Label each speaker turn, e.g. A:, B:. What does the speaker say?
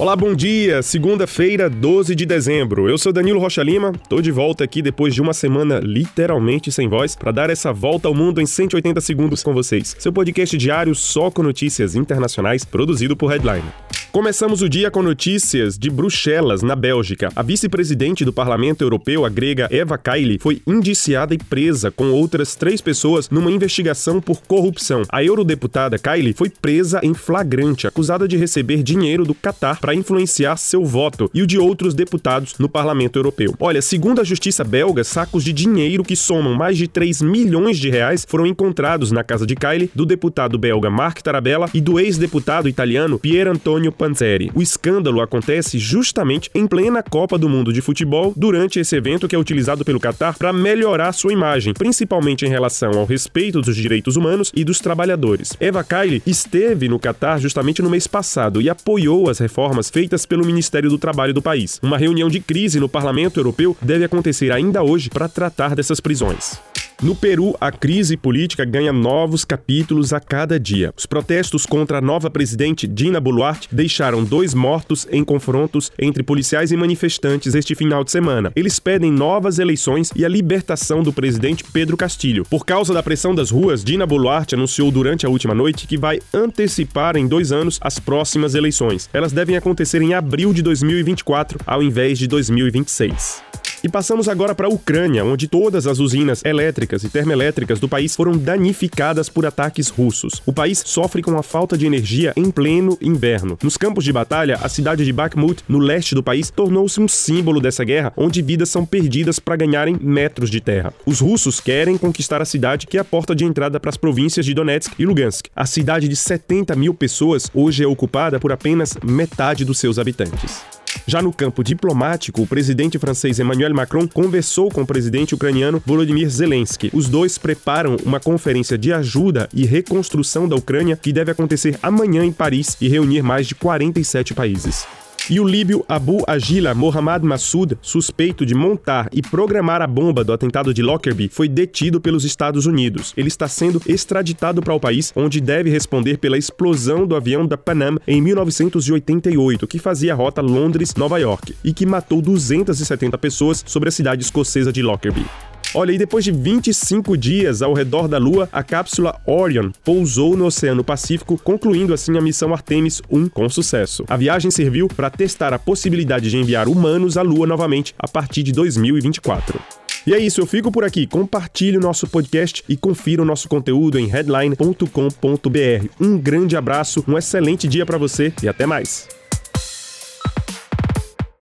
A: Olá, bom dia. Segunda-feira, 12 de dezembro. Eu sou Danilo Rocha Lima. Tô de volta aqui depois de uma semana literalmente sem voz para dar essa volta ao mundo em 180 segundos com vocês. Seu podcast diário só com notícias internacionais, produzido por Headline. Começamos o dia com notícias de Bruxelas, na Bélgica. A vice-presidente do Parlamento Europeu, a grega Eva Kaili, foi indiciada e presa com outras três pessoas numa investigação por corrupção. A eurodeputada Kaili foi presa em flagrante, acusada de receber dinheiro do Catar para influenciar seu voto e o de outros deputados no Parlamento Europeu. Olha, segundo a justiça belga, sacos de dinheiro que somam mais de 3 milhões de reais foram encontrados na casa de Kaili, do deputado belga Mark Tarabella e do ex-deputado italiano Pier Antonio Panzeri. O escândalo acontece justamente em plena Copa do Mundo de Futebol, durante esse evento que é utilizado pelo Qatar para melhorar sua imagem, principalmente em relação ao respeito dos direitos humanos e dos trabalhadores. Eva Kaili esteve no Qatar justamente no mês passado e apoiou as reformas feitas pelo Ministério do Trabalho do país. Uma reunião de crise no Parlamento Europeu deve acontecer ainda hoje para tratar dessas prisões. No Peru, a crise política ganha novos capítulos a cada dia. Os protestos contra a nova presidente Dina Boluarte deixaram dois mortos em confrontos entre policiais e manifestantes este final de semana. Eles pedem novas eleições e a libertação do presidente Pedro Castilho. Por causa da pressão das ruas, Dina Boluarte anunciou durante a última noite que vai antecipar em dois anos as próximas eleições. Elas devem acontecer em abril de 2024, ao invés de 2026. E passamos agora para a Ucrânia, onde todas as usinas elétricas e termoelétricas do país foram danificadas por ataques russos. O país sofre com a falta de energia em pleno inverno. Nos campos de batalha, a cidade de Bakhmut, no leste do país, tornou-se um símbolo dessa guerra, onde vidas são perdidas para ganharem metros de terra. Os russos querem conquistar a cidade, que é a porta de entrada para as províncias de Donetsk e Lugansk. A cidade de 70 mil pessoas hoje é ocupada por apenas metade dos seus habitantes. Já no campo diplomático, o presidente francês Emmanuel Macron conversou com o presidente ucraniano Volodymyr Zelensky. Os dois preparam uma conferência de ajuda e reconstrução da Ucrânia que deve acontecer amanhã em Paris e reunir mais de 47 países. E o líbio Abu Agila Mohammad Massoud, suspeito de montar e programar a bomba do atentado de Lockerbie, foi detido pelos Estados Unidos. Ele está sendo extraditado para o país, onde deve responder pela explosão do avião da Panam em 1988, que fazia a rota Londres-Nova York e que matou 270 pessoas sobre a cidade escocesa de Lockerbie. Olha, e depois de 25 dias ao redor da Lua, a cápsula Orion pousou no Oceano Pacífico, concluindo assim a missão Artemis 1 com sucesso. A viagem serviu para testar a possibilidade de enviar humanos à Lua novamente a partir de 2024. E é isso, eu fico por aqui. Compartilhe o nosso podcast e confira o nosso conteúdo em headline.com.br. Um grande abraço, um excelente dia para você e até mais.